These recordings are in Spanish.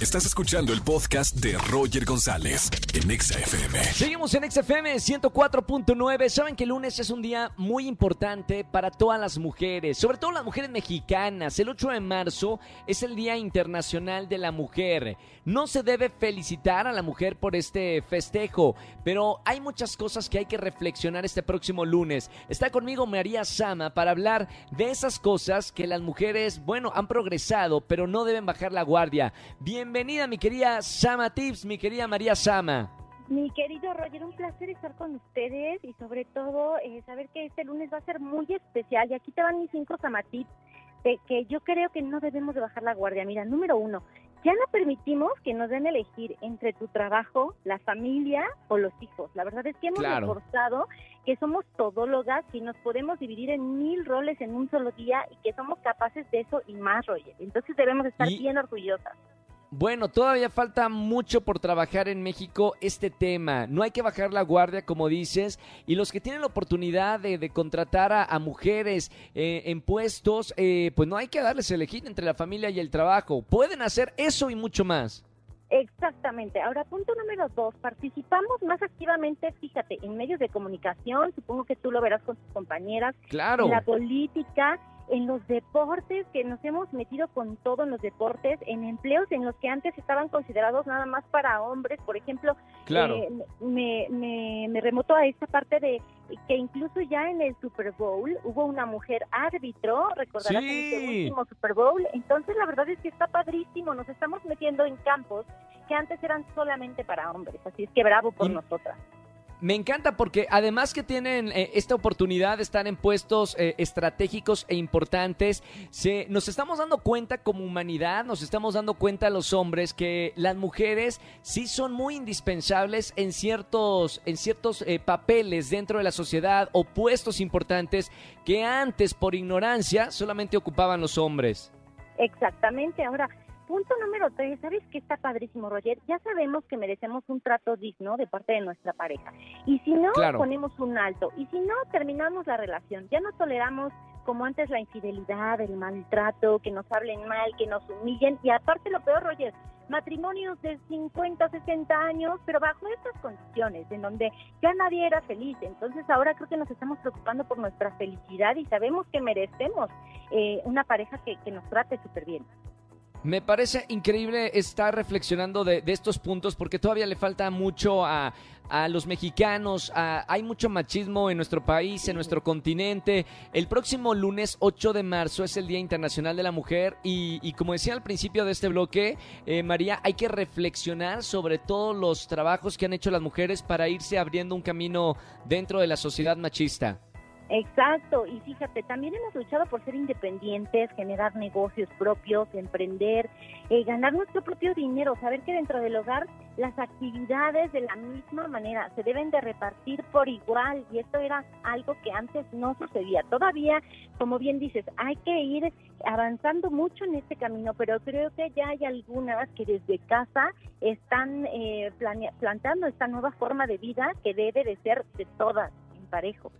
Estás escuchando el podcast de Roger González en Exa FM. Seguimos en XFM 104.9. Saben que el lunes es un día muy importante para todas las mujeres, sobre todo las mujeres mexicanas. El 8 de marzo es el Día Internacional de la Mujer. No se debe felicitar a la mujer por este festejo, pero hay muchas cosas que hay que reflexionar este próximo lunes. Está conmigo María Sama para hablar de esas cosas que las mujeres, bueno, han progresado, pero no deben bajar la guardia. Bienvenida, mi querida Sama Tips, mi querida María Sama. Mi querido Roger, un placer estar con ustedes y sobre todo eh, saber que este lunes va a ser muy especial. Y aquí te van mis cinco Sama Tips de que yo creo que no debemos de bajar la guardia. Mira, número uno, ya no permitimos que nos den elegir entre tu trabajo, la familia o los hijos. La verdad es que hemos Claro. reforzado que somos todólogas y nos podemos dividir en mil roles en un solo día y que somos capaces de eso y más, Roger. Entonces debemos estar Y- bien orgullosas. Bueno, todavía falta mucho por trabajar en México este tema. No hay que bajar la guardia, como dices. Y los que tienen la oportunidad de, de contratar a, a mujeres eh, en puestos, eh, pues no hay que darles elegir entre la familia y el trabajo. Pueden hacer eso y mucho más. Exactamente. Ahora, punto número dos, participamos más activamente, fíjate, en medios de comunicación, supongo que tú lo verás con tus compañeras, Claro. en la política, en los deportes, que nos hemos metido con todo en los deportes, en empleos en los que antes estaban considerados nada más para hombres, por ejemplo, Claro. eh, me, me, me remoto a esta parte de que incluso ya en el Super Bowl hubo una mujer árbitro, recordarás en este Sí. último Super Bowl, entonces la verdad es que está padrísimo, nos estamos metiendo en campos que antes eran solamente para hombres, así es que bravo por Y- nosotras. Me encanta porque además que tienen eh, esta oportunidad de estar en puestos eh, estratégicos e importantes, se, nos estamos dando cuenta como humanidad, nos estamos dando cuenta los hombres que las mujeres sí son muy indispensables en ciertos, en ciertos eh, papeles dentro de la sociedad o puestos importantes que antes por ignorancia solamente ocupaban los hombres. Exactamente. Ahora, punto número tres, ¿sabes qué está padrísimo, Roger? Ya sabemos que merecemos un trato digno de parte de nuestra pareja. Y si no, Claro. ponemos un alto. Y si no, terminamos la relación. Ya no toleramos como antes la infidelidad, el maltrato, que nos hablen mal, que nos humillen. Y aparte lo peor, Roger, matrimonios de 50, 60 años, pero bajo estas condiciones, en donde ya nadie era feliz. Entonces ahora creo que nos estamos preocupando por nuestra felicidad y sabemos que merecemos eh, una pareja que, que nos trate súper bien. Me parece increíble estar reflexionando de, estos puntos porque todavía le falta mucho a, a los mexicanos. a- hay mucho machismo en nuestro país, en nuestro continente. El próximo lunes 8 de marzo es el Día Internacional de la Mujer y, y como decía al principio de este bloque, eh, María, hay que reflexionar sobre todos los trabajos que han hecho las mujeres para irse abriendo un camino dentro de la sociedad machista. Exacto, y fíjate, también hemos luchado por ser independientes, generar negocios propios, emprender, eh, ganar nuestro propio dinero, saber que dentro del hogar las actividades de la misma manera se deben de repartir por igual y esto era algo que antes no sucedía. Todavía, como bien dices, hay que ir avanzando mucho en este camino, pero creo que ya hay algunas que desde casa están eh, plantando esta nueva forma de vida que debe de ser de todas en parejo.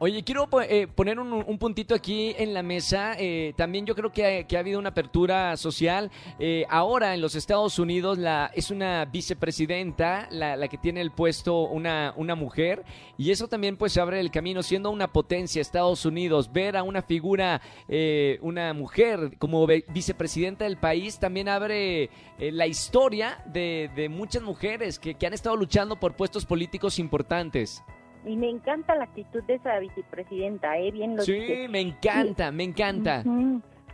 Oye, quiero eh, poner un, un puntito aquí en la mesa. Eh, también yo creo que ha, habido una apertura social. Eh, ahora en los Estados Unidos la, es una vicepresidenta la, que tiene el puesto una, una mujer y eso también pues abre el camino siendo una potencia Estados Unidos. Ver a una figura, eh, una mujer como vicepresidenta del país también abre eh, la historia de, de muchas mujeres que, que han estado luchando por puestos políticos importantes. Y me encanta la actitud de esa vicepresidenta, ¿eh? Bien lo Sí, me encanta, me encanta.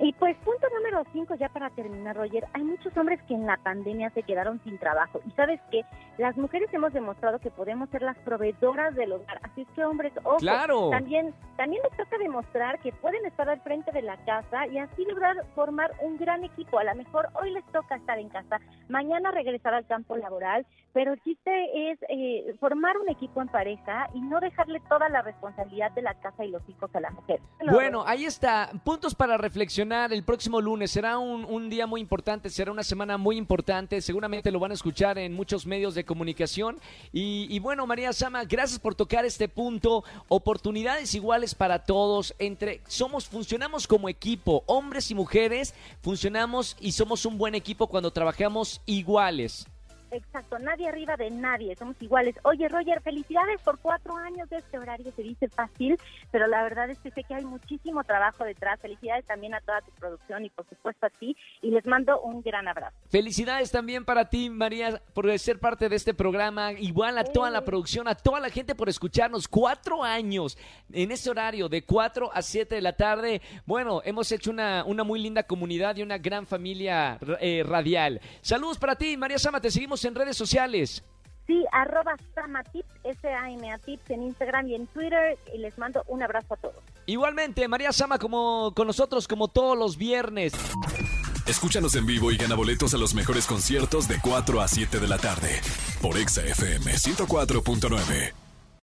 Y pues punto número cinco, ya para terminar, Roger, hay muchos hombres que en la pandemia se quedaron sin trabajo. Y sabes qué, las mujeres hemos demostrado que podemos ser las proveedoras del hogar. Así es que hombres, ojo, Claro. también, también les toca demostrar que pueden estar al frente de la casa y así lograr formar un gran equipo. A lo mejor hoy les toca estar en casa, mañana regresar al campo laboral, pero el chiste es eh, formar un equipo en pareja y no dejarle toda la responsabilidad de la casa y los hijos a la mujer. Bueno, ahí está. Puntos para reflexionar el próximo lunes. lunes. Será un, un, día muy importante, será una semana muy importante. Seguramente lo van a escuchar en muchos medios de comunicación. Y, y bueno, María Sama, gracias por tocar este punto. Oportunidades iguales para todos. Entre somos, funcionamos como equipo, hombres y mujeres, funcionamos y somos un buen equipo cuando trabajamos iguales. Exacto, nadie arriba de nadie, somos iguales. Oye, Roger, felicidades por cuatro años de este horario, se dice fácil, pero la verdad es que sé que hay muchísimo trabajo detrás. Felicidades también a toda tu producción y por supuesto a ti, y les mando un gran abrazo. Felicidades también para ti, María, por ser parte de este programa, igual a toda la producción, a toda la gente por escucharnos. Cuatro años en este horario, de cuatro a siete de la tarde. Bueno, hemos hecho una, una muy linda comunidad y una gran familia eh, radial. Saludos para ti, María Sama, te seguimos en redes sociales. Sí, arroba Samatips, S-A-M-A Tips en Instagram y en Twitter. Y les mando un abrazo a todos. Igualmente, María Sama como con nosotros como todos los viernes. Escúchanos en vivo y gana boletos a los mejores conciertos de 4 a 7 de la tarde por Exa FM 104.9.